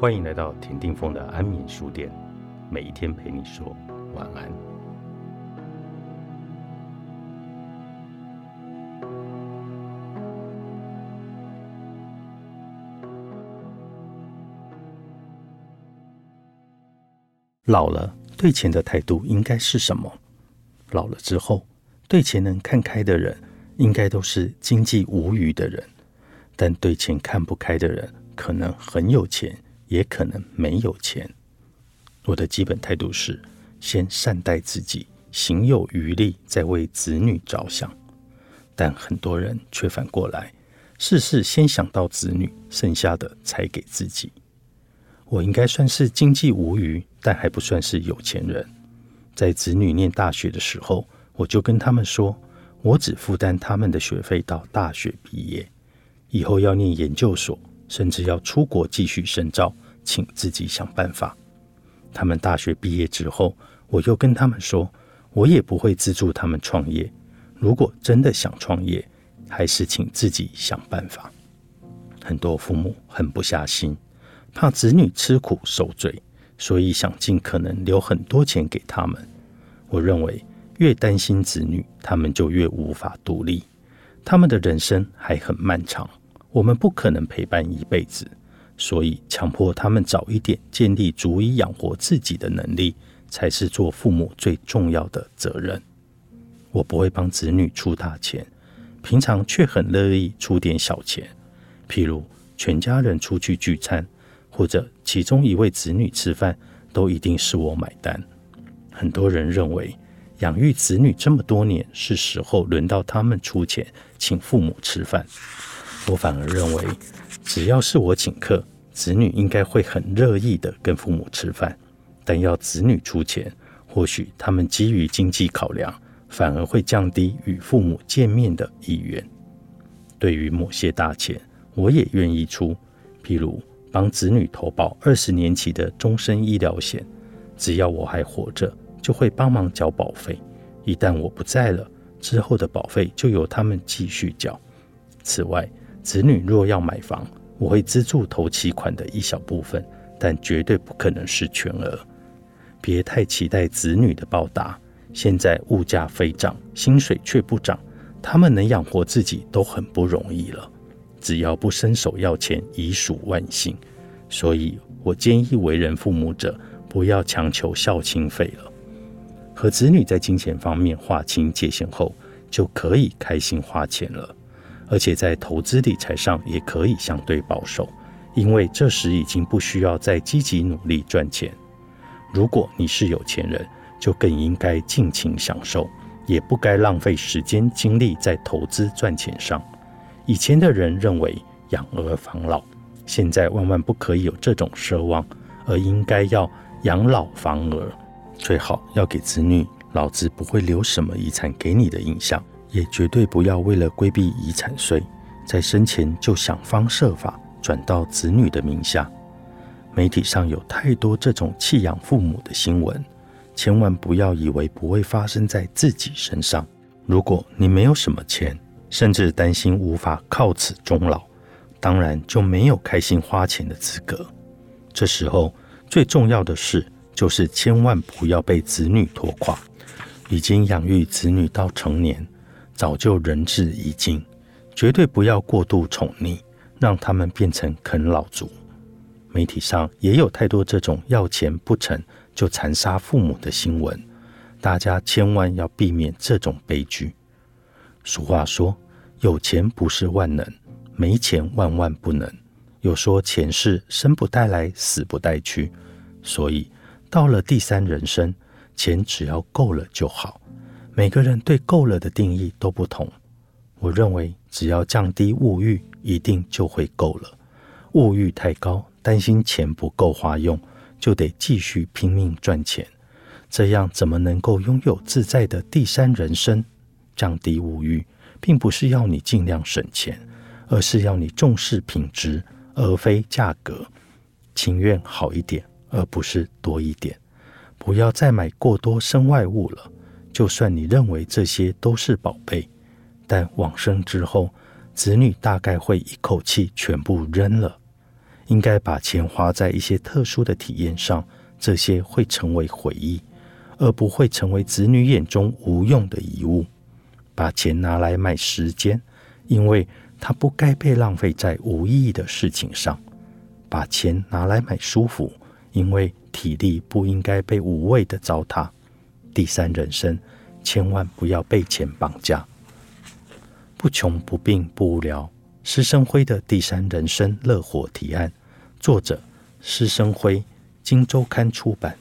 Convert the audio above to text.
欢迎来到田定峰的安眠书店，每一天陪你说晚安。老了，对钱的态度应该是什么？老了之后，对钱能看开的人，应该都是经济无余的人；但对钱看不开的人，可能很有钱，也可能没有钱。我的基本态度是：先善待自己，行有余力，再为子女着想。但很多人却反过来，事事先想到子女，剩下的才给自己。我应该算是经济无余，但还不算是有钱人。在子女念大学的时候，我就跟他们说，我只负担他们的学费到大学毕业，以后要念研究所，甚至要出国继续深造，请自己想办法。他们大学毕业之后，我又跟他们说，我也不会资助他们创业。如果真的想创业，还是请自己想办法。很多父母狠不下心。怕子女吃苦受罪，所以想尽可能留很多钱给他们。我认为，越担心子女，他们就越无法独立。他们的人生还很漫长，我们不可能陪伴一辈子，所以强迫他们早一点建立足以养活自己的能力，才是做父母最重要的责任。我不会帮子女出大钱，平常却很乐意出点小钱，譬如全家人出去聚餐。或者其中一位子女吃饭，都一定是我买单。很多人认为养育子女这么多年，是时候轮到他们出钱请父母吃饭。我反而认为，只要是我请客，子女应该会很乐意的跟父母吃饭。但要子女出钱，或许他们基于经济考量，反而会降低与父母见面的意愿。对于某些大钱，我也愿意出，譬如。帮子女投保二十年期的终身医疗险，只要我还活着，就会帮忙缴保费；一旦我不在了，之后的保费就由他们继续缴。此外，子女若要买房，我会资助头期款的一小部分，但绝对不可能是全额。别太期待子女的报答，现在物价飞涨，薪水却不涨，他们能养活自己都很不容易了。只要不伸手要钱，已属万幸。所以我建议为人父母者，不要强求孝亲费了。和子女在金钱方面划清界限后，就可以开心花钱了。而且在投资理财上也可以相对保守，因为这时已经不需要再积极努力赚钱。如果你是有钱人，就更应该尽情享受，也不该浪费时间精力在投资赚钱上。以前的人认为养儿防老，现在万万不可以有这种奢望，而应该要养老防儿。最好要给子女老子不会留什么遗产给你的印象，也绝对不要为了规避遗产税，在生前就想方设法转到子女的名下。媒体上有太多这种弃养父母的新闻，千万不要以为不会发生在自己身上。如果你没有什么钱，甚至担心无法靠此终老，当然就没有开心花钱的资格。这时候最重要的事就是千万不要被子女拖垮。已经养育子女到成年，早就仁至义尽，绝对不要过度宠溺，让他们变成啃老族。媒体上也有太多这种要钱不成就残杀父母的新闻，大家千万要避免这种悲剧。俗话说：“有钱不是万能，没钱万万不能。”有说钱是生不带来，死不带去，所以到了第三人生，钱只要够了就好。每个人对够了的定义都不同。我认为，只要降低物欲，一定就会够了。物欲太高，担心钱不够花用，就得继续拼命赚钱。这样怎么能够拥有自在的第三人生？降低物欲，并不是要你尽量省钱，而是要你重视品质，而非价格。情愿好一点，而不是多一点。不要再买过多身外物了。就算你认为这些都是宝贝，但往生之后，子女大概会一口气全部扔了。应该把钱花在一些特殊的体验上，这些会成为回忆，而不会成为子女眼中无用的遗物。把钱拿来买时间，因为它不该被浪费在无意义的事情上；把钱拿来买舒服，因为体力不应该被无谓的糟蹋。第三人生，千万不要被钱绑架。不穷不病不无聊，施生辉的第三人生乐活提案，作者施生辉，金周刊出版。